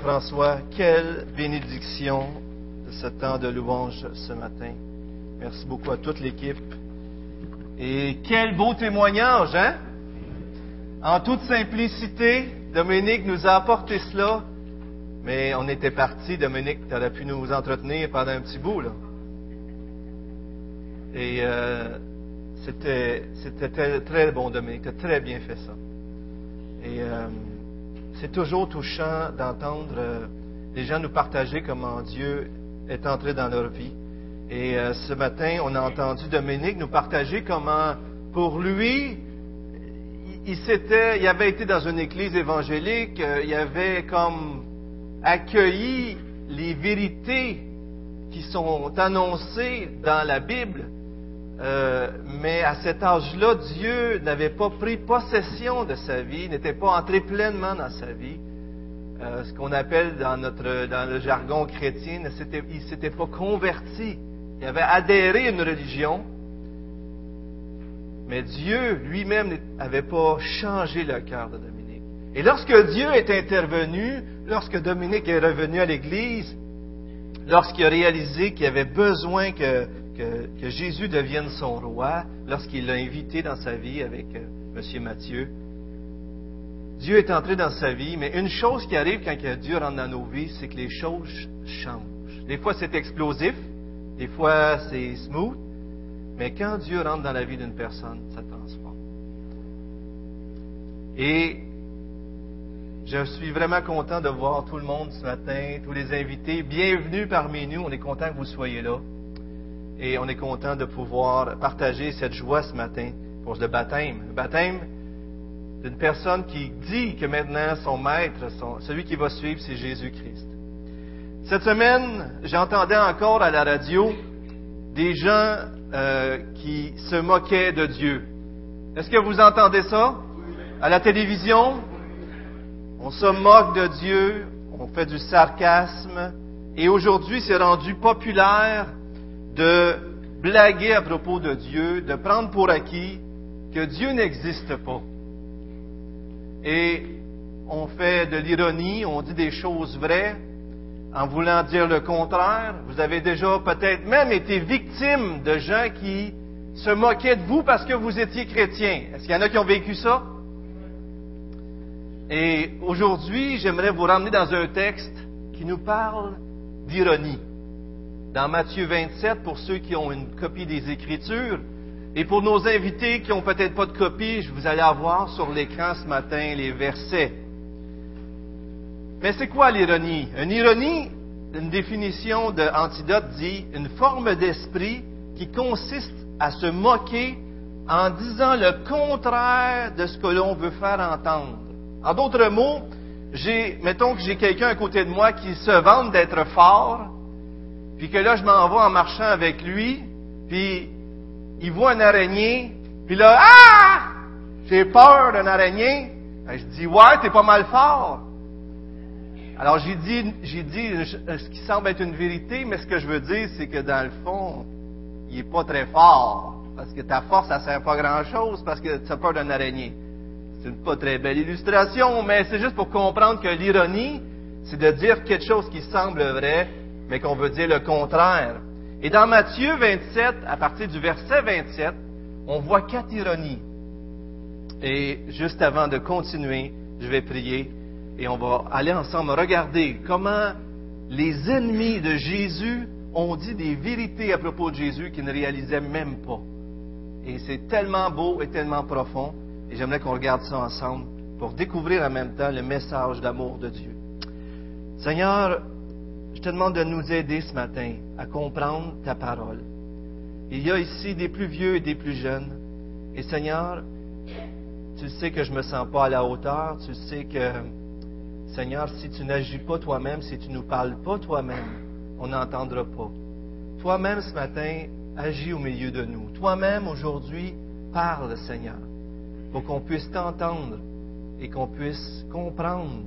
François, quelle bénédiction de ce temps de louange ce matin. Merci beaucoup à toute l'équipe. Et quel beau témoignage, hein? En toute simplicité, Dominique nous a apporté cela, mais on était parti. Dominique, tu aurais pu nous entretenir pendant un petit bout, là. Et euh, c'était, très, bon, Dominique. Tu as très bien fait ça. Et euh, c'est toujours touchant d'entendre euh, les gens nous partager comment Dieu est entré dans leur vie. Et euh, ce matin, on a entendu Dominique nous partager comment, pour lui, il, avait été dans une église évangélique, euh, il avait comme accueilli les vérités qui sont annoncées dans la Bible, euh, mais à cet âge-là, Dieu n'avait pas pris possession de sa vie, n'était pas entré pleinement dans sa vie. Euh, ce qu'on appelle dans, notre, dans le jargon chrétien, il ne s'était pas converti. Il avait adhéré à une religion, mais Dieu lui-même n'avait pas changé le cœur de Dominique. Et lorsque Dieu est intervenu, lorsque Dominique est revenu à l'Église, lorsqu'il a réalisé qu'il avait besoin que que, Jésus devienne son roi lorsqu'il l'a invité dans sa vie avec euh, M. Matthieu. Dieu est entré dans sa vie, mais une chose qui arrive quand Dieu rentre dans nos vies, c'est que les choses changent. Des fois, c'est explosif, des fois, c'est smooth, mais quand Dieu rentre dans la vie d'une personne, ça transforme. Et je suis vraiment content de voir tout le monde ce matin, tous les invités. Bienvenue parmi nous. On est content que vous soyez là et on est content de pouvoir partager cette joie ce matin pour le baptême. Le baptême d'une personne qui dit que maintenant son maître, celui qui va suivre, c'est Jésus-Christ. Cette semaine, j'entendais encore à la radio des gens euh, qui se moquaient de Dieu. Est-ce que vous entendez ça? À la télévision, on se moque de Dieu, on fait du sarcasme, et aujourd'hui c'est rendu populaire de blaguer à propos de Dieu, de prendre pour acquis que Dieu n'existe pas. Et on fait de l'ironie, on dit des choses vraies en voulant dire le contraire. Vous avez déjà peut-être même été victime de gens qui se moquaient de vous parce que vous étiez chrétien. Est-ce qu'il y en a qui ont vécu ça? Et aujourd'hui, j'aimerais vous ramener dans un texte qui nous parle d'ironie dans Matthieu 27 pour ceux qui ont une copie des Écritures. Et pour nos invités qui n'ont peut-être pas de copie, je vous allez avoir sur l'écran ce matin les versets. Mais c'est quoi l'ironie? Une ironie, une définition d'antidote dit une forme d'esprit qui consiste à se moquer en disant le contraire de ce que l'on veut faire entendre. En d'autres mots, j'ai, mettons que j'ai quelqu'un à côté de moi qui se vante d'être fort, puis que là, je m'en vais en marchant avec lui, puis il voit un araignée, puis là, ah! J'ai peur d'un araignée. Ben, je dis, ouais, t'es pas mal fort. Alors j'ai dit, j'ai dit ce qui semble être une vérité, mais ce que je veux dire, c'est que dans le fond, il est pas très fort. Parce que ta force, ça sert pas grand-chose parce que tu as peur d'un araignée. C'est une pas très belle illustration, mais c'est juste pour comprendre que l'ironie, c'est de dire quelque chose qui semble vrai, mais qu'on veut dire le contraire. Et dans Matthieu 27, à partir du verset 27, on voit quatre ironies. Et juste avant de continuer, je vais prier et on va aller ensemble regarder comment les ennemis de Jésus ont dit des vérités à propos de Jésus qu'ils ne réalisaient même pas. Et c'est tellement beau et tellement profond. Et j'aimerais qu'on regarde ça ensemble pour découvrir en même temps le message d'amour de Dieu. Seigneur, je te demande de nous aider ce matin à comprendre ta parole. Il y a ici des plus vieux et des plus jeunes. Et Seigneur, tu sais que je ne me sens pas à la hauteur. Tu sais que, Seigneur, si tu n'agis pas toi-même, si tu ne nous parles pas toi-même, on n'entendra pas. Toi-même ce matin, agis au milieu de nous. Toi-même aujourd'hui, parle, Seigneur, pour qu'on puisse t'entendre et qu'on puisse comprendre,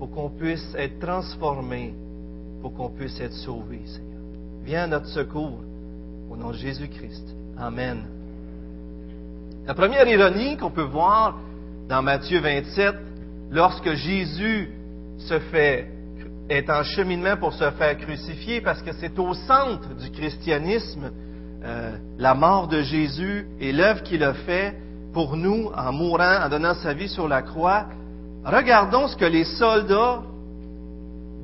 pour qu'on puisse être transformé pour qu'on puisse être sauvé, Seigneur. Viens à notre secours au nom de Jésus-Christ. Amen. La première ironie qu'on peut voir dans Matthieu 27, lorsque Jésus se fait est en cheminement pour se faire crucifier parce que c'est au centre du christianisme euh, la mort de Jésus et l'œuvre qu'il a fait pour nous en mourant, en donnant sa vie sur la croix. Regardons ce que les soldats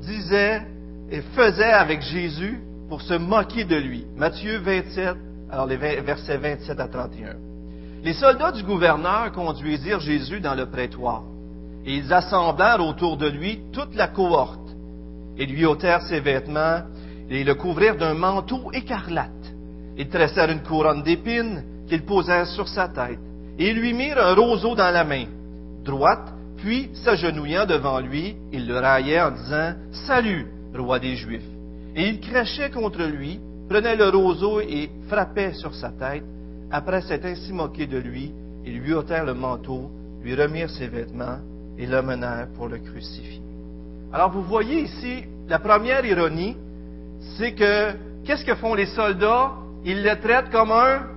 disaient et faisaient avec Jésus pour se moquer de lui. Matthieu 27, alors les versets 27 à 31. Les soldats du gouverneur conduisirent Jésus dans le prétoire, et ils assemblèrent autour de lui toute la cohorte, et lui ôtèrent ses vêtements, et le couvrirent d'un manteau écarlate. Ils tressèrent une couronne d'épines qu'ils posèrent sur sa tête, et lui mirent un roseau dans la main droite, puis, s'agenouillant devant lui, ils le raillaient en disant Salut, roi des Juifs. Et ils crachaient contre lui, prenaient le roseau et frappaient sur sa tête. Après s'être ainsi moqué de lui, ils lui ôtèrent le manteau, lui remirent ses vêtements et le menèrent pour le crucifier. Alors vous voyez ici, la première ironie, c'est que qu'est-ce que font les soldats? Ils le traitent comme un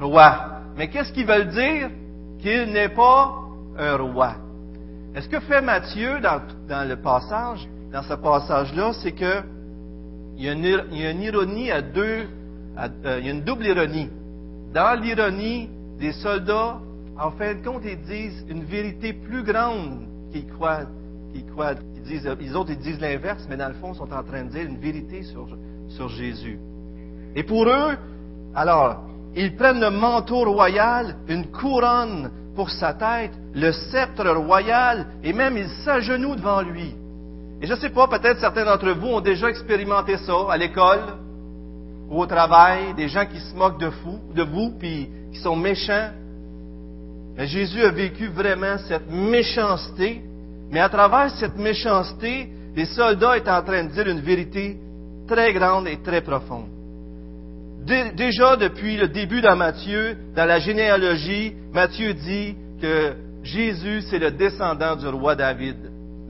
roi. Mais qu'est-ce qu'ils veulent dire? Qu'il n'est pas un roi. Est-ce que fait Matthieu dans, dans le passage, dans ce passage-là, c'est que il y, a une, ironie à deux, euh, il y a une double ironie. Dans l'ironie des soldats, en fin de compte, ils disent une vérité plus grande qu'ils croient, qu'ils croient, qu'ils disent, autres ils disent l'inverse, mais dans le fond, ils sont en train de dire une vérité sur, sur Jésus. Et pour eux, alors, ils prennent le manteau royal, une couronne pour sa tête, le sceptre royal, et même ils s'agenouillent devant lui. Et je ne sais pas, peut-être certains d'entre vous ont déjà expérimenté ça à l'école ou au travail, des gens qui se moquent de, vous, de puis qui sont méchants. Mais Jésus a vécu vraiment cette méchanceté, mais à travers cette méchanceté, les soldats étaient en train de dire une vérité très grande et très profonde. Déjà depuis le début dans Matthieu, dans la généalogie, Matthieu dit que Jésus, c'est le descendant du roi David.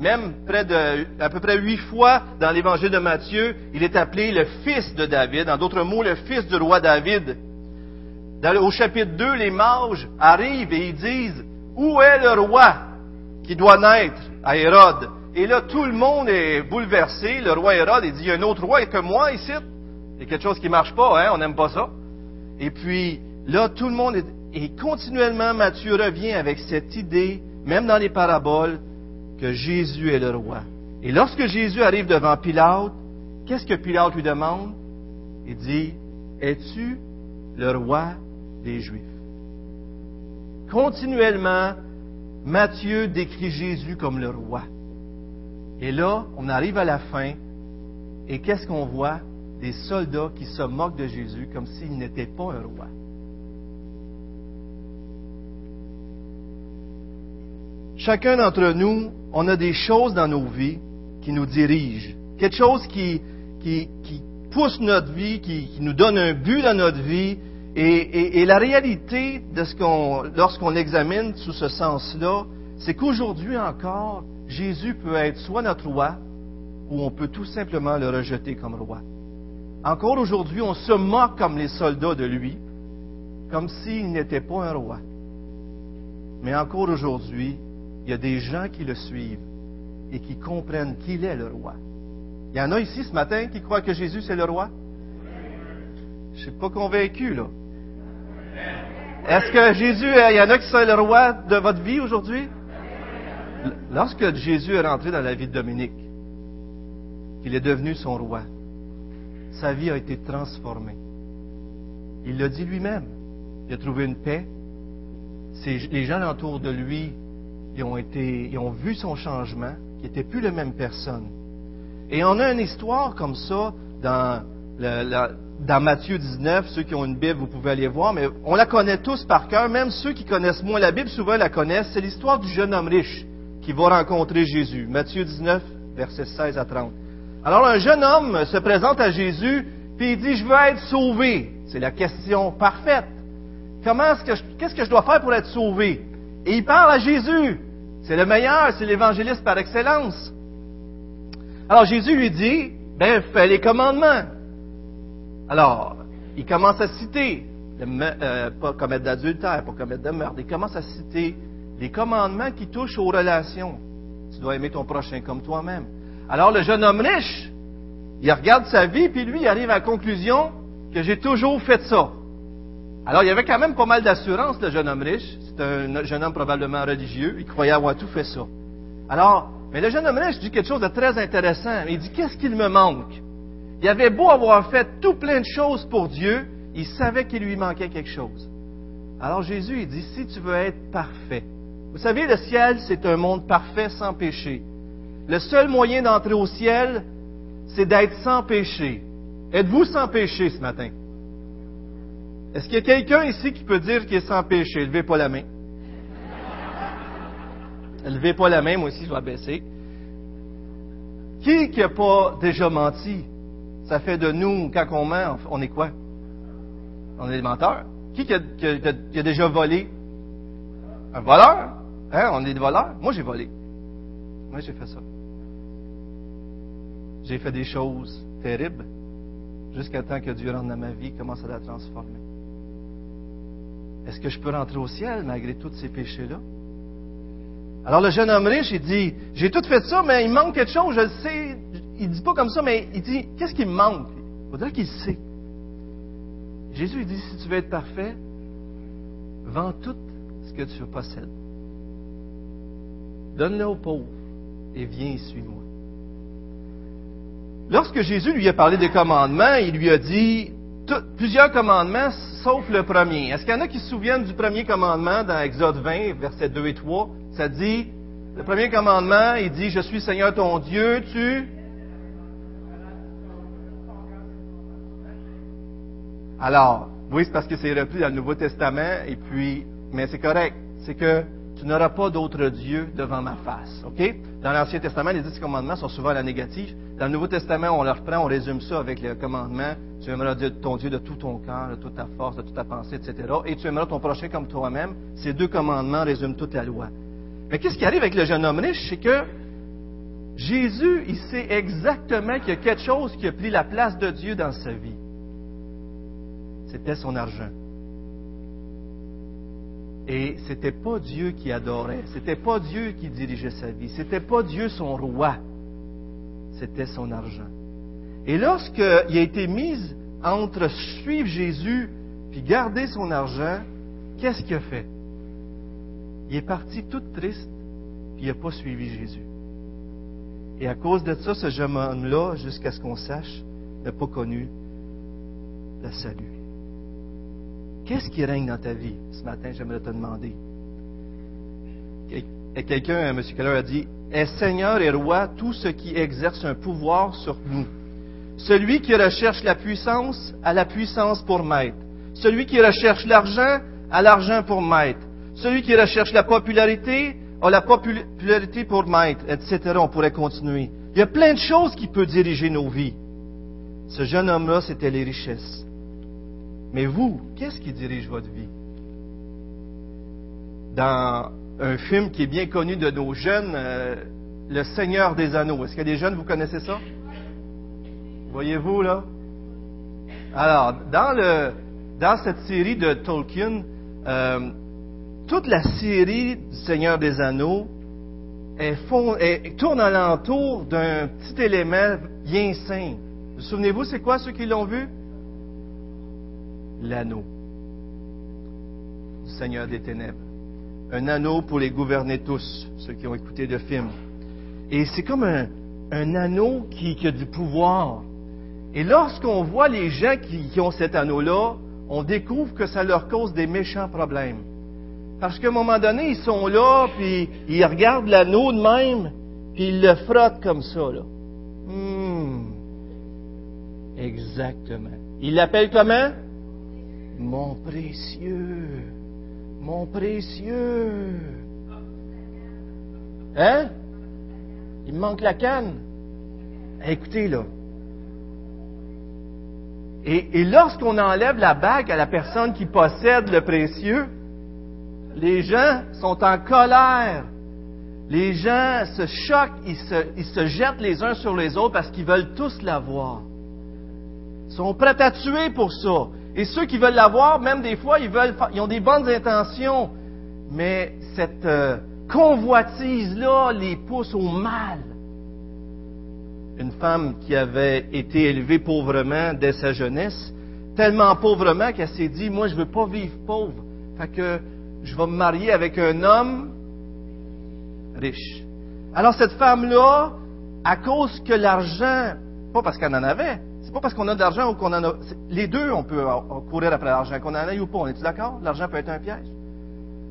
Même près de, à peu près huit fois dans l'évangile de Matthieu, il est appelé le fils de David. En d'autres mots, le fils du roi David. au chapitre 2, les mages arrivent et ils disent, où est le roi qui doit naître à Hérode? Et là, tout le monde est bouleversé. Le roi Hérode, il dit, il y a un autre roi que moi ici. Il quelque chose qui marche pas, hein? On n'aime pas ça. Et puis, là, tout le monde est, et continuellement, Matthieu revient avec cette idée, même dans les paraboles, que Jésus est le roi. Et lorsque Jésus arrive devant Pilate, qu'est-ce que Pilate lui demande? Il dit, Es-tu le roi des Juifs? Continuellement, Matthieu décrit Jésus comme le roi. Et là, on arrive à la fin, et qu'est-ce qu'on voit? Des soldats qui se moquent de Jésus comme s'il n'était pas un roi. Chacun d'entre nous, on a des choses dans nos vies qui nous dirigent. Quelque chose qui, pousse notre vie, qui, nous donne un but dans notre vie. Et, la réalité de ce qu'on, lorsqu'on examine sous ce sens-là, c'est qu'aujourd'hui encore, Jésus peut être soit notre roi, ou on peut tout simplement le rejeter comme roi. Encore aujourd'hui, on se moque comme les soldats de lui, comme s'il n'était pas un roi. Mais encore aujourd'hui, il y a des gens qui le suivent et qui comprennent qu'il est le roi. Il y en a ici ce matin qui croient que Jésus c'est le roi? Je ne suis pas convaincu, là. Est-ce que Jésus, il y en a qui sont le roi de votre vie aujourd'hui? Lorsque Jésus est rentré dans la vie de Dominique, qu'il est devenu son roi, sa vie a été transformée. Il l'a dit lui-même. Il a trouvé une paix. Les gens autour de lui ils ont, été, ils ont vu son changement, qui n'était plus la même personne. Et on a une histoire comme ça dans, Matthieu 19. Ceux qui ont une Bible, vous pouvez aller voir, mais on la connaît tous par cœur. Même ceux qui connaissent moins la Bible, souvent la connaissent. C'est l'histoire du jeune homme riche qui va rencontrer Jésus. Matthieu 19, versets 16 à 30. Alors un jeune homme se présente à Jésus, puis il dit, je veux être sauvé. C'est la question parfaite. Comment est-ce que qu'est-ce que je dois faire pour être sauvé? Et il parle à Jésus. C'est le meilleur, c'est l'évangéliste par excellence. Alors Jésus lui dit, ben fais les commandements. Alors, il commence à citer, euh, pas commettre d'adultère, pas commettre de meurtre, il commence à citer les commandements qui touchent aux relations. Tu dois aimer ton prochain comme toi-même. Alors le jeune homme riche, il regarde sa vie, puis lui, il arrive à la conclusion que j'ai toujours fait ça. Alors, il y avait quand même pas mal d'assurance, le jeune homme riche. C'est un jeune homme probablement religieux. Il croyait avoir tout fait ça. Alors, mais le jeune homme riche dit quelque chose de très intéressant. Il dit, qu'est-ce qu'il me manque? Il avait beau avoir fait tout plein de choses pour Dieu, il savait qu'il lui manquait quelque chose. Alors Jésus, il dit, si tu veux être parfait, vous savez, le ciel, c'est un monde parfait sans péché. Le seul moyen d'entrer au ciel, c'est d'être sans péché. Êtes-vous sans péché ce matin? Est-ce qu'il y a quelqu'un ici qui peut dire qu'il est sans péché? Levez pas la main. Levez pas la main, moi aussi je vais baisser. Qui qui n'a pas déjà menti? Ça fait de nous, quand on ment, on est quoi? On est des menteurs. Qui qui a, déjà volé? Un voleur? Hein? On est des voleurs? Moi, j'ai volé. Moi, j'ai fait ça. J'ai fait des choses terribles jusqu'à temps que Dieu rentre dans ma vie, commence à la transformer. Est-ce que je peux rentrer au ciel malgré tous ces péchés-là? Alors le jeune homme riche, il dit, j'ai tout fait ça, mais il manque quelque chose, je le sais. Il dit pas comme ça, mais il dit, qu'est-ce qui me manque? Il faudrait qu'il sait. Jésus, il dit, si tu veux être parfait, vends tout ce que tu possèdes. Donne-le aux pauvres et viens suis-moi. Lorsque Jésus lui a parlé des commandements, il lui a dit plusieurs commandements, sauf le premier. Est-ce qu'il y en a qui se souviennent du premier commandement dans Exode 20, versets 2 et 3? Ça dit, le premier commandement, il dit, je suis Seigneur ton Dieu, tu... Alors, oui, c'est parce que c'est repris dans le Nouveau Testament, et puis, mais c'est correct. C'est que tu n'auras pas d'autre Dieu devant ma face. Dans l'Ancien Testament, les dix commandements sont souvent à la négative. Dans le Nouveau Testament, on le reprend, on résume ça avec le commandement tu aimeras ton Dieu de tout ton cœur, de toute ta force, de toute ta pensée, etc. Et tu aimeras ton prochain comme toi-même. Ces deux commandements résument toute la loi. Mais qu'est-ce qui arrive avec le jeune homme riche? C'est que Jésus, il sait exactement qu'il y a quelque chose qui a pris la place de Dieu dans sa vie. C'était son argent. Et c'était pas Dieu qui adorait, c'était pas Dieu qui dirigeait sa vie, c'était pas Dieu son roi, c'était son argent. Et lorsqu'il a été mis entre suivre Jésus puis garder son argent, qu'est-ce qu'il a fait? Il est parti tout triste, puis il n'a pas suivi Jésus. Et à cause de ça, ce jeune homme-là, jusqu'à ce qu'on sache, n'a pas connu le salut. Qu'est-ce qui règne dans ta vie? Ce matin, j'aimerais te demander? Quelqu'un, M. Keller, a dit Est Seigneur et Roi tout ce qui exerce un pouvoir sur nous celui qui recherche la puissance a la puissance pour maître. Celui qui recherche l'argent a l'argent pour maître. Celui qui recherche la popularité a la popularité pour maître, etc. On pourrait continuer. Il y a plein de choses qui peuvent diriger nos vies. Ce jeune homme-là, c'était les richesses. Mais vous, qu'est-ce qui dirige votre vie? Dans un film qui est bien connu de nos jeunes, euh, Le Seigneur des Anneaux. Est-ce qu'il y a des jeunes, vous connaissez ça? Voyez-vous, là? Alors, dans, le, cette série de Tolkien, euh, toute la série du Seigneur des Anneaux elle tourne alentour d'un petit élément bien simple. Vous, souvenez-vous, c'est quoi ceux qui l'ont vu? L'anneau du Seigneur des Ténèbres. Un anneau pour les gouverner tous, ceux qui ont écouté le film. Et c'est comme un, anneau qui, qui a du pouvoir. Et lorsqu'on voit les gens qui, ont cet anneau-là, on découvre que ça leur cause des méchants problèmes. Parce qu'à un moment donné, ils sont là, puis ils regardent l'anneau de même, puis ils le frottent comme ça. Là. Hmm. Exactement. Ils l'appellent comment? Mon précieux. Mon précieux. Hein? Il me manque la canne. Écoutez, là, et, lorsqu'on enlève la bague à la personne qui possède le précieux, les gens sont en colère. Les gens se choquent, ils se, ils se jettent les uns sur les autres parce qu'ils veulent tous l'avoir. Ils sont prêts à tuer pour ça. Et ceux qui veulent l'avoir, même des fois, ils, veulent, ils ont des bonnes intentions. Mais cette euh, convoitise-là les pousse au mal. une femme qui avait été élevée pauvrement dès sa jeunesse, tellement pauvrement qu'elle s'est dit, moi je veux pas vivre pauvre, fait que je vais me marier avec un homme riche. Alors cette femme-là, à cause que l'argent, pas parce qu'elle en avait, pas parce qu'on a de l'argent ou qu'on en a, les deux on peut courir après l'argent, qu'on en ait ou pas, on est d'accord? L'argent peut être un piège.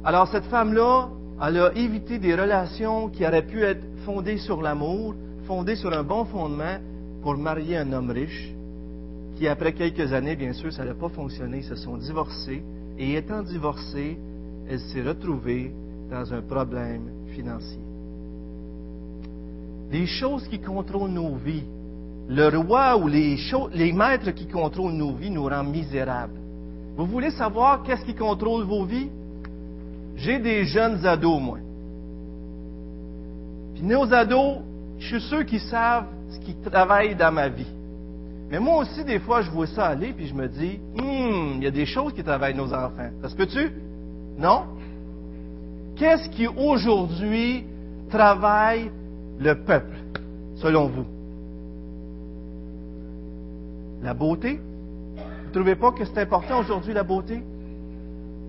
Alors cette femme-là, elle a évité des relations qui auraient pu être fondées sur l'amour, fondées sur un bon fondement pour marier un homme riche, qui après quelques années, bien sûr, ça n'a pas fonctionné, ils se sont divorcés, et étant divorcée, elle s'est retrouvée dans un problème financier. Les choses qui contrôlent nos vies, le roi ou les, maîtres qui contrôlent nos vies nous rendent misérables. Vous voulez savoir qu'est-ce qui contrôle vos vies? J'ai des jeunes ados, moi. Puis nos ados, je suis sûr qu'ils savent ce qui travaille dans ma vie. Mais moi aussi, des fois, je vois ça aller, puis je me dis, hum, il y a des choses qui travaillent nos enfants. Ça se peut-tu? Non? Qu'est-ce qui aujourd'hui travaille le peuple, selon vous? La beauté? Vous ne trouvez pas que c'est important aujourd'hui, la beauté?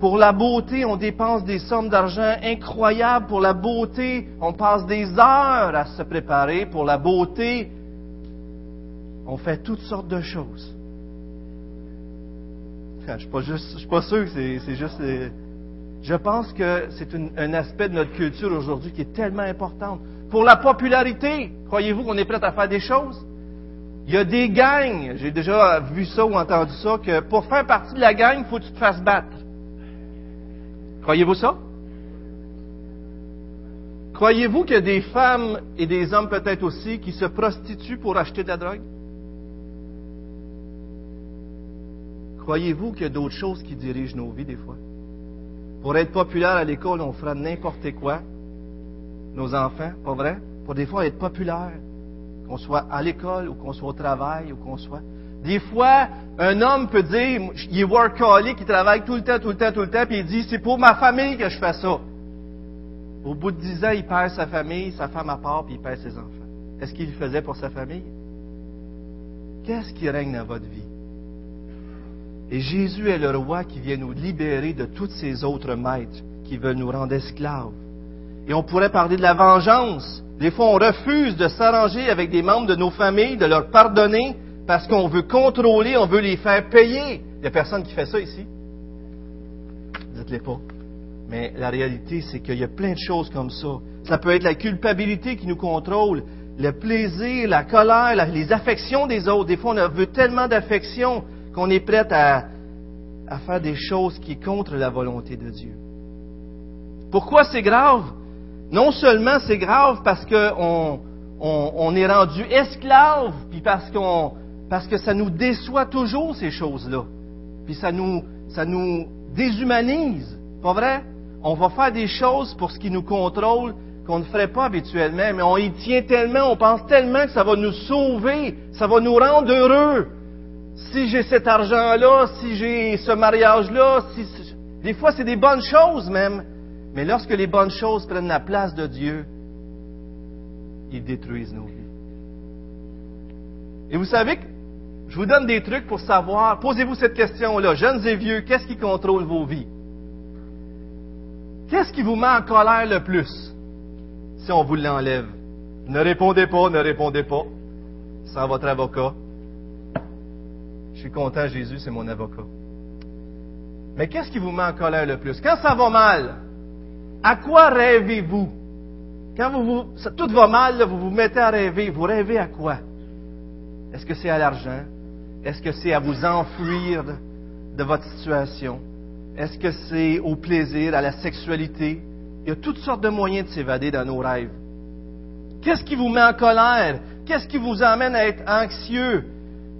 Pour la beauté, on dépense des sommes d'argent incroyables. Pour la beauté, on passe des heures à se préparer. Pour la beauté, on fait toutes sortes de choses. Je ne suis, pas sûr que c'est juste... Euh, je pense que c'est un aspect de notre culture aujourd'hui qui est tellement important. Pour la popularité, croyez-vous qu'on est prêt à faire des choses? Il y a des gangs, j'ai déjà vu ça ou entendu ça, que pour faire partie de la gang, il faut que tu te fasses battre. Croyez-vous ça? Croyez-vous qu'il y a des femmes et des hommes peut-être aussi qui se prostituent pour acheter de la drogue? Croyez-vous qu'il y a d'autres choses qui dirigent nos vies des fois? Pour être populaire à l'école, on fera n'importe quoi. Nos enfants, pas vrai? Pour des fois être populaire, qu'on soit à l'école ou qu'on soit au travail ou qu'on soit. Des fois, un homme peut dire, il est workaholic, il travaille tout le temps, tout le temps, tout le temps, puis il dit, c'est pour ma famille que je fais ça. Au bout de dix ans, il perd sa famille, sa femme à part, puis il perd ses enfants. Est-ce qu'il le faisait pour sa famille? Qu'est-ce qui règne dans votre vie? Et Jésus est le roi qui vient nous libérer de tous ces autres maîtres qui veulent nous rendre esclaves. Et on pourrait parler de la vengeance. Des fois, on refuse de s'arranger avec des membres de nos familles, de leur pardonner parce qu'on veut contrôler, on veut les faire payer. Il n'y a personne qui fait ça ici. Dites-le pas. Mais la réalité, c'est qu'il y a plein de choses comme ça. Ça peut être la culpabilité qui nous contrôle, le plaisir, la colère, les affections des autres. Des fois, on veut tellement d'affection qu'on est prêt à, faire des choses qui sont contre la volonté de Dieu. Pourquoi c'est grave? Non seulement c'est grave parce qu'on on, est rendu esclave, puis parce, qu'on, parce que ça nous déçoit toujours ces choses-là, puis ça nous, ça nous déshumanise, pas vrai? On va faire des choses pour ce qui nous contrôle qu'on ne ferait pas habituellement, mais on y tient tellement, on pense tellement que ça va nous sauver, ça va nous rendre heureux, si j'ai cet argent-là, si j'ai ce mariage-là, si, des fois c'est des bonnes choses même, mais lorsque les bonnes choses prennent la place de Dieu, ils détruisent nos vies. Et vous savez que je vous donne des trucs pour savoir, posez-vous cette question-là, jeunes et vieux, qu'est-ce qui contrôle vos vies? Qu'est-ce qui vous met en colère le plus si on vous l'enlève? Ne répondez pas, ne répondez pas. Sans votre avocat. Je suis content, Jésus, c'est mon avocat. Mais qu'est-ce qui vous met en colère le plus? Quand ça va mal, à quoi rêvez-vous? Quand vous, tout va mal, vous vous mettez à rêver. Vous rêvez à quoi? Est-ce que c'est à l'argent? Est-ce que c'est à vous enfuir de, votre situation? Est-ce que c'est au plaisir, à la sexualité? Il y a toutes sortes de moyens de s'évader dans nos rêves. Qu'est-ce qui vous met en colère? Qu'est-ce qui vous amène à être anxieux?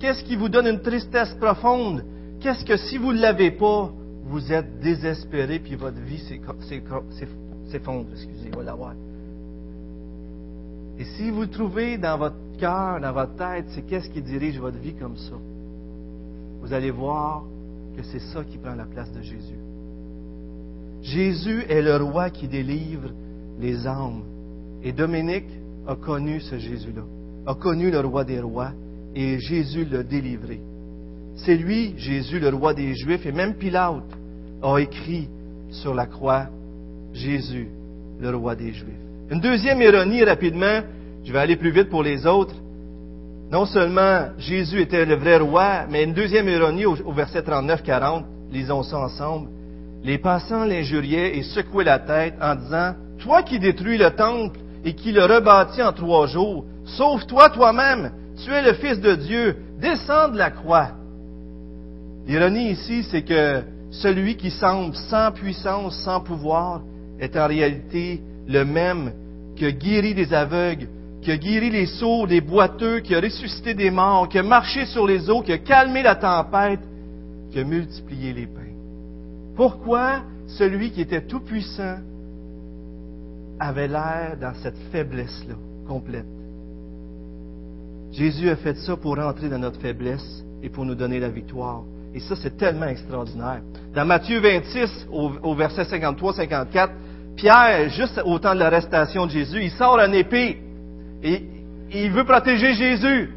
Qu'est-ce qui vous donne une tristesse profonde? Qu'est-ce que si vous ne l'avez pas, vous êtes désespéré puis votre vie s'effondre? Excusez, moi Et si vous trouvez dans votre cœur, dans votre tête, c'est qu'est-ce qui dirige votre vie comme ça, vous allez voir que c'est ça qui prend la place de Jésus. Jésus est le roi qui délivre les âmes. Et Dominique a connu ce Jésus-là. a connu le roi des rois et Jésus l'a délivré. C'est lui, Jésus, le roi des Juifs, et même Pilate a écrit sur la croix Jésus, le roi des Juifs. Une deuxième ironie rapidement, je vais aller plus vite pour les autres. Non seulement Jésus était le vrai roi, mais une deuxième ironie au, verset 39-40, lisons ça ensemble. Les passants l'injuriaient et secouaient la tête en disant, Toi qui détruis le temple et qui le rebâtis en trois jours, sauve-toi toi-même, tu es le Fils de Dieu, descends de la croix. L'ironie ici, c'est que celui qui semble sans puissance, sans pouvoir, est en réalité le même qui a guéri des aveugles, qui a guéri les sourds, les boiteux, qui a ressuscité des morts, qui a marché sur les eaux, qui a calmé la tempête, qui a multiplié les pains. Pourquoi celui qui était tout-puissant avait l'air dans cette faiblesse-là complète? Jésus a fait ça pour entrer dans notre faiblesse et pour nous donner la victoire. Et ça, c'est tellement extraordinaire. Dans Matthieu 26, au, verset 53-54, Pierre, juste au temps de l'arrestation de Jésus, il sort une épée et il veut protéger Jésus.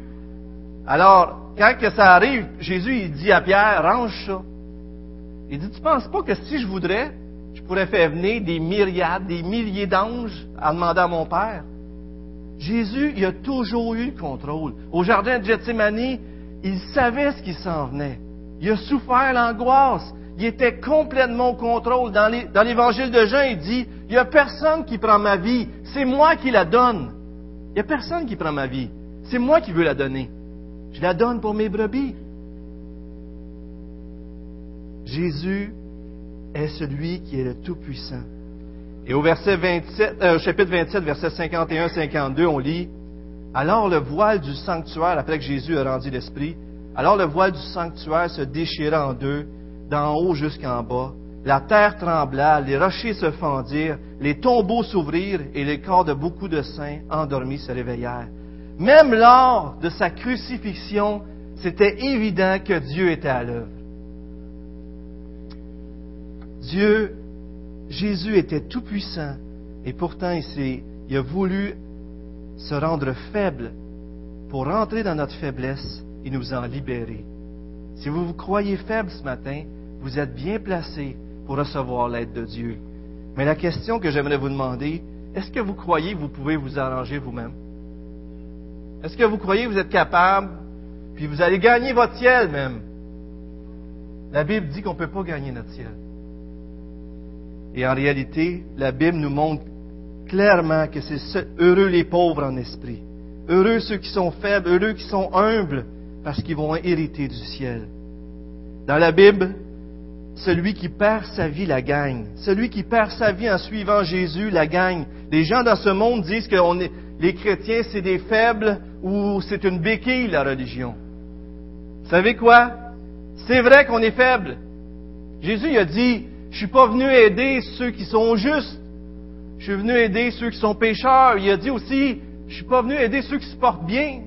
Alors, quand que ça arrive, Jésus, il dit à Pierre, range ça. Il dit, tu penses pas que si je voudrais, je pourrais faire venir des myriades, des milliers d'anges en demandant à mon Père? Jésus, il a toujours eu le contrôle. Au jardin de Gethsemane, il savait ce qui s'en venait. Il a souffert l'angoisse il était complètement au contrôle. Dans l'évangile de Jean, il dit, il n'y a personne qui prend ma vie, c'est moi qui la donne. Il n'y a personne qui prend ma vie, c'est moi qui veux la donner. Je la donne pour mes brebis. Jésus est celui qui est le Tout-Puissant. Et au verset 27, euh, chapitre 27, verset 51-52, on lit, Alors le voile du sanctuaire, après que Jésus a rendu l'Esprit, alors le voile du sanctuaire se déchira en deux, d'en haut jusqu'en bas. La terre trembla, les rochers se fendirent, les tombeaux s'ouvrirent et les corps de beaucoup de saints endormis se réveillèrent. Même lors de sa crucifixion, c'était évident que Dieu était à l'œuvre. Dieu, Jésus était tout puissant et pourtant il, il a voulu se rendre faible pour rentrer dans notre faiblesse nous en libérer. Si vous vous croyez faible ce matin, vous êtes bien placé pour recevoir l'aide de Dieu. Mais la question que j'aimerais vous demander, est-ce que vous croyez que vous pouvez vous arranger vous-même? Est-ce que vous croyez que vous êtes capable, puis vous allez gagner votre ciel même? La Bible dit qu'on ne peut pas gagner notre ciel. Et en réalité, la Bible nous montre clairement que c'est heureux les pauvres en esprit, heureux ceux qui sont faibles, heureux qui sont humbles, parce qu'ils vont hériter du ciel. Dans la Bible, celui qui perd sa vie la gagne. Celui qui perd sa vie en suivant Jésus la gagne. Les gens dans ce monde disent que les chrétiens, c'est des faibles ou c'est une béquille, la religion. Vous savez quoi? C'est vrai qu'on est faible. Jésus a dit, je suis pas venu aider ceux qui sont justes. Je suis venu aider ceux qui sont pécheurs. Il a dit aussi, je suis pas venu aider ceux qui se portent bien.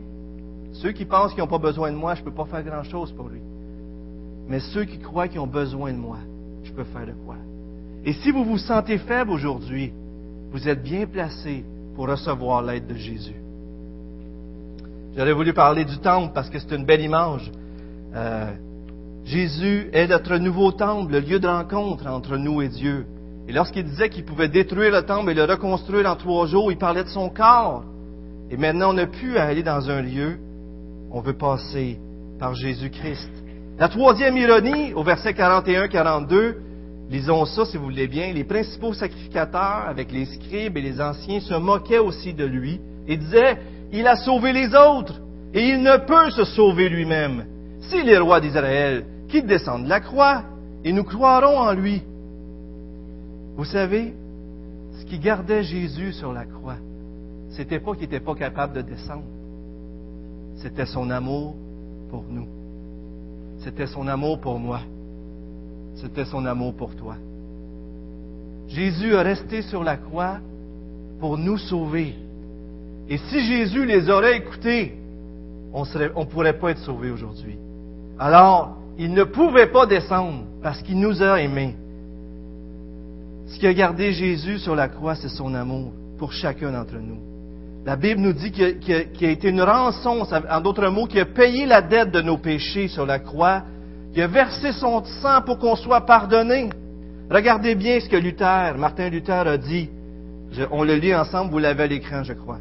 Ceux qui pensent qu'ils n'ont pas besoin de moi, je ne peux pas faire grand-chose pour lui. Mais ceux qui croient qu'ils ont besoin de moi, je peux faire de quoi? Et si vous vous sentez faible aujourd'hui, vous êtes bien placé pour recevoir l'aide de Jésus. J'aurais voulu parler du temple parce que c'est une belle image. Euh, Jésus est notre nouveau temple, le lieu de rencontre entre nous et Dieu. Et lorsqu'il disait qu'il pouvait détruire le temple et le reconstruire en trois jours, il parlait de son corps. Et maintenant, on n'a plus à aller dans un lieu, on veut passer par Jésus-Christ. La troisième ironie, au verset 41-42, lisons ça si vous voulez bien, les principaux sacrificateurs, avec les scribes et les anciens, se moquaient aussi de lui et disaient, il a sauvé les autres et il ne peut se sauver lui-même. S'il est roi d'Israël, qu'il descende de la croix et nous croirons en lui. Vous savez, ce qui gardait Jésus sur la croix, c'était pas qu'il n'était pas capable de descendre. C'était son amour pour nous. C'était son amour pour moi. C'était son amour pour toi. Jésus a resté sur la croix pour nous sauver. Et si Jésus les aurait écoutés, on ne pourrait pas être sauvés aujourd'hui. Alors, il ne pouvait pas descendre parce qu'il nous a aimés. Ce qui a gardé Jésus sur la croix, c'est son amour pour chacun d'entre nous. La Bible nous dit qu'il a, été une rançon, en d'autres mots, qu'il a payé la dette de nos péchés sur la croix, qu'il a versé son sang pour qu'on soit pardonné. Regardez bien ce que Luther, Martin Luther a dit. on le lit ensemble, vous l'avez à l'écran, je crois.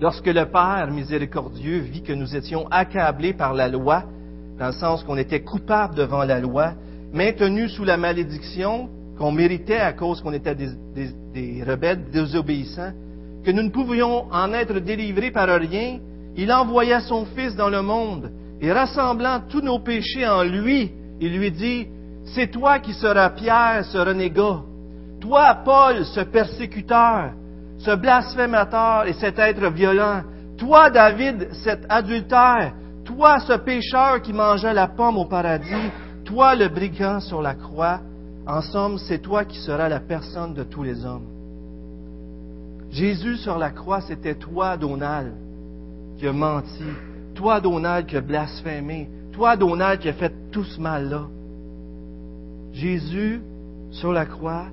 Lorsque le Père miséricordieux vit que nous étions accablés par la loi, dans le sens qu'on était coupables devant la loi, maintenus sous la malédiction qu'on méritait à cause qu'on était des, des, rebelles désobéissants, que nous ne pouvions en être délivrés par rien, il envoya son Fils dans le monde, et rassemblant tous nos péchés en lui, il lui dit, c'est toi qui seras Pierre, ce renégat. Toi, Paul, ce persécuteur, ce blasphémateur et cet être violent. Toi, David, cet adultère. Toi, ce pécheur qui mangeait la pomme au paradis. Toi, le brigand sur la croix. En somme, c'est toi qui seras la personne de tous les hommes. Jésus sur la croix, c'était toi, Donald, qui a menti. Toi, Donald, qui a blasphémé. Toi, Donald, qui a fait tout ce mal-là. Jésus, sur la croix,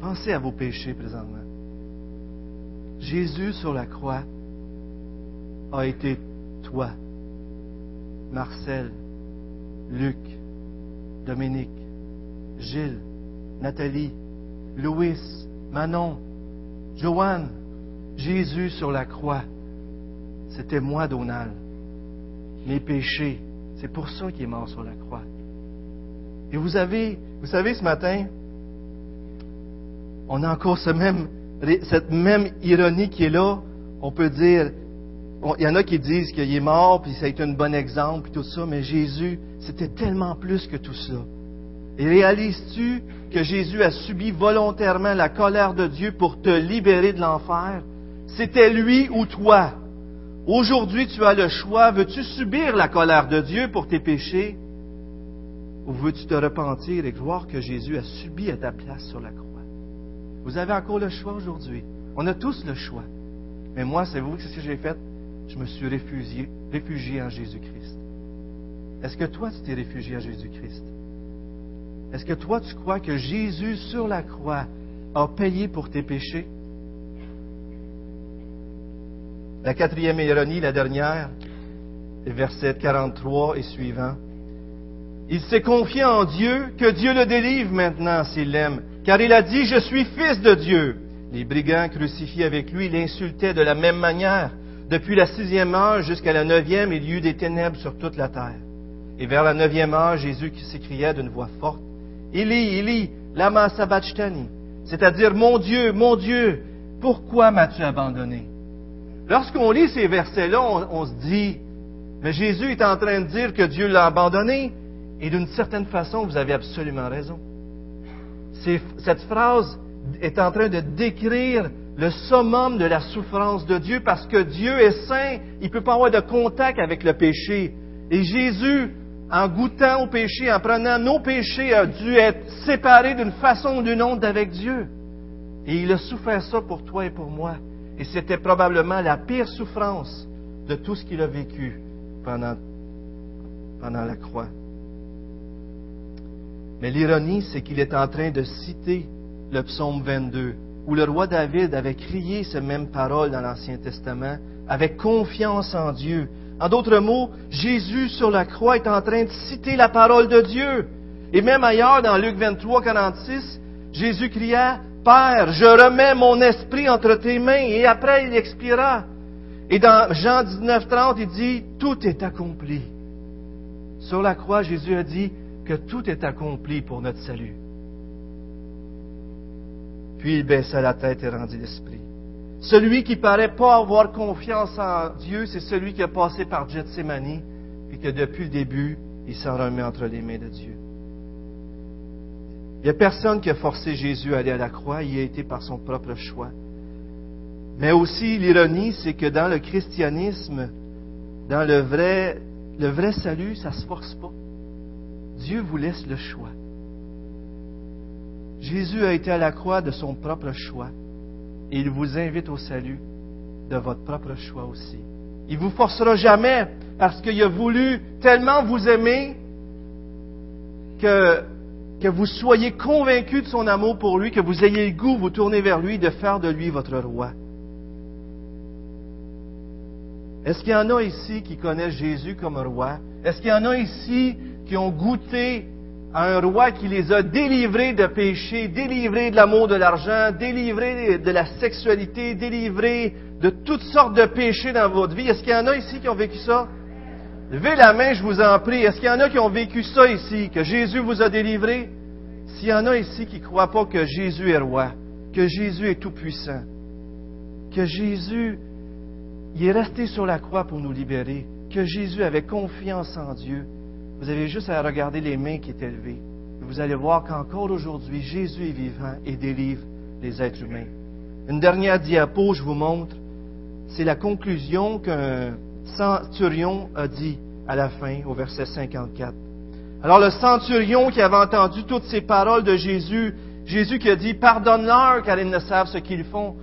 pensez à vos péchés présentement. Jésus sur la croix a été toi, Marcel, Luc, Dominique, Gilles, Nathalie, Louis, Manon, Joanne. Jésus sur la croix, c'était moi, Donald. Mes péchés, c'est pour ça qu'il est mort sur la croix. Et vous avez, vous savez, ce matin, on a encore cette même ironie qui est là. On peut dire, il y en a qui disent qu'il est mort, puis ça a été un bon exemple, puis tout ça, mais Jésus, c'était tellement plus que tout ça. Réalises-tu que Jésus a subi volontairement la colère de Dieu pour te libérer de l'enfer? C'était lui ou toi? Aujourd'hui, tu as le choix. Veux-tu subir la colère de Dieu pour tes péchés? Ou veux-tu te repentir et croire que Jésus a subi à ta place sur la croix? Vous avez encore le choix aujourd'hui. On a tous le choix. Mais moi, c'est vous, ce que j'ai fait? Je me suis réfugié, réfugié en Jésus-Christ. Est-ce que toi, tu t'es réfugié en Jésus-Christ? Est-ce que toi, tu crois que Jésus sur la croix a payé pour tes péchés? La quatrième ironie, la dernière, verset 43 et suivant. Il s'est confié en Dieu, que Dieu le délivre maintenant s'il l'aime, car il a dit, je suis fils de Dieu. Les brigands crucifiés avec lui l'insultaient de la même manière. Depuis la sixième heure jusqu'à la neuvième, il y eut des ténèbres sur toute la terre. Et vers la neuvième heure, Jésus s'écria d'une voix forte, Eli, Eli, lama sabachthani, c'est-à-dire, mon Dieu, mon Dieu, pourquoi m'as-tu abandonné? Lorsqu'on lit ces versets-là, on, on, se dit, mais Jésus est en train de dire que Dieu l'a abandonné, et d'une certaine façon, vous avez absolument raison. Cette phrase est en train de décrire le summum de la souffrance de Dieu parce que Dieu est saint, il ne peut pas avoir de contact avec le péché. Et Jésus, en goûtant au péché, en prenant nos péchés, a dû être séparé d'une façon ou d'une autre d'avec Dieu. Et il a souffert ça pour toi et pour moi. Et c'était probablement la pire souffrance de tout ce qu'il a vécu pendant, pendant la croix. Mais l'ironie, c'est qu'il est en train de citer le psaume 22, où le roi David avait crié ces mêmes paroles dans l'Ancien Testament, avec confiance en Dieu. En d'autres mots, Jésus sur la croix est en train de citer la parole de Dieu. Et même ailleurs, dans Luc 23, 46, Jésus cria, Père, je remets mon esprit entre tes mains, et après il expira. Et dans Jean 19, 30, il dit, tout est accompli. Sur la croix, Jésus a dit, que tout est accompli pour notre salut. Puis il baissa la tête et rendit l'esprit. Celui qui paraît pas avoir confiance en Dieu, c'est celui qui a passé par Gethsemane et que depuis le début, il s'en remet entre les mains de Dieu. Il n'y a personne qui a forcé Jésus à aller à la croix, il a été par son propre choix. Mais aussi, l'ironie, c'est que dans le christianisme, dans le vrai, le vrai salut, ça ne se force pas. Dieu vous laisse le choix. Jésus a été à la croix de son propre choix et il vous invite au salut de votre propre choix aussi. Il ne vous forcera jamais parce qu'il a voulu tellement vous aimer que, que vous soyez convaincus de son amour pour lui, que vous ayez le goût, vous tourner vers lui, de faire de lui votre roi. Est-ce qu'il y en a ici qui connaissent Jésus comme roi? Est-ce qu'il y en a ici qui ont goûté à un roi qui les a délivrés de péché, délivrés de l'amour de l'argent, délivrés de la sexualité, délivrés de toutes sortes de péchés dans votre vie? Est-ce qu'il y en a ici qui ont vécu ça? Levez la main, je vous en prie. Est-ce qu'il y en a qui ont vécu ça ici, que Jésus vous a délivré? S'il y en a ici qui ne croient pas que Jésus est roi, que Jésus est tout-puissant, que Jésus est resté sur la croix pour nous libérer, que Jésus avait confiance en Dieu, vous avez juste à regarder les mains qui étaient levées. Vous allez voir qu'encore aujourd'hui, Jésus est vivant et délivre les êtres humains. Une dernière diapo, je vous montre, c'est la conclusion qu'un centurion a dit à la fin, au verset 54. Alors le centurion qui avait entendu toutes ces paroles de Jésus, Jésus qui a dit, pardonne-leur car ils ne savent ce qu'ils font.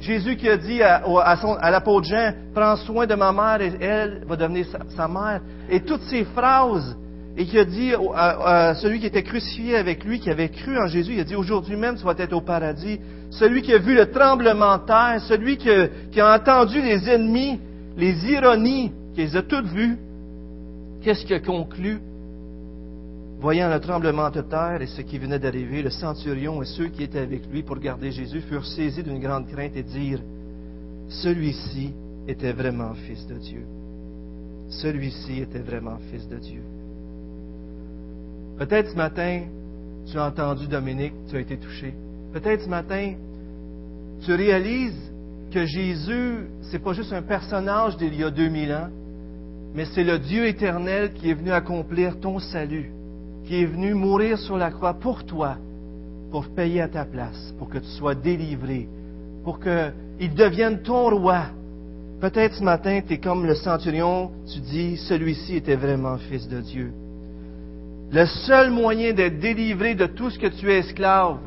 Jésus qui a dit à, l'apôtre Jean, prends soin de ma mère et elle va devenir sa, mère. Et toutes ces phrases, et qui a dit à, celui qui était crucifié avec lui, qui avait cru en Jésus, il a dit, aujourd'hui même tu vas être au paradis. Celui qui a vu le tremblement de terre, celui qui a, qui a entendu les ennemis, les ironies, qui les a toutes vues, qu'est-ce qu'il a conclu? Voyant le tremblement de terre et ce qui venait d'arriver, le centurion et ceux qui étaient avec lui pour garder Jésus furent saisis d'une grande crainte et dirent, Celui-ci était vraiment fils de Dieu. Celui-ci était vraiment fils de Dieu. Peut-être ce matin, tu as entendu Dominique, tu as été touché. Peut-être ce matin, tu réalises que Jésus, c'est pas juste un personnage d'il y a 2000 ans, mais c'est le Dieu éternel qui est venu accomplir ton salut qui est venu mourir sur la croix pour toi, pour payer à ta place, pour que tu sois délivré, pour qu'il devienne ton roi. Peut-être ce matin, tu es comme le centurion, tu dis, celui-ci était vraiment fils de Dieu. Le seul moyen d'être délivré de tout ce que tu es esclave,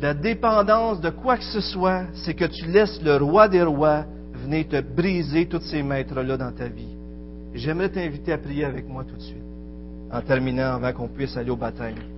la dépendance de quoi que ce soit, c'est que tu laisses le roi des rois venir te briser tous ces maîtres-là dans ta vie. J'aimerais t'inviter à prier avec moi tout de suite en terminant avant qu'on puisse aller au baptême.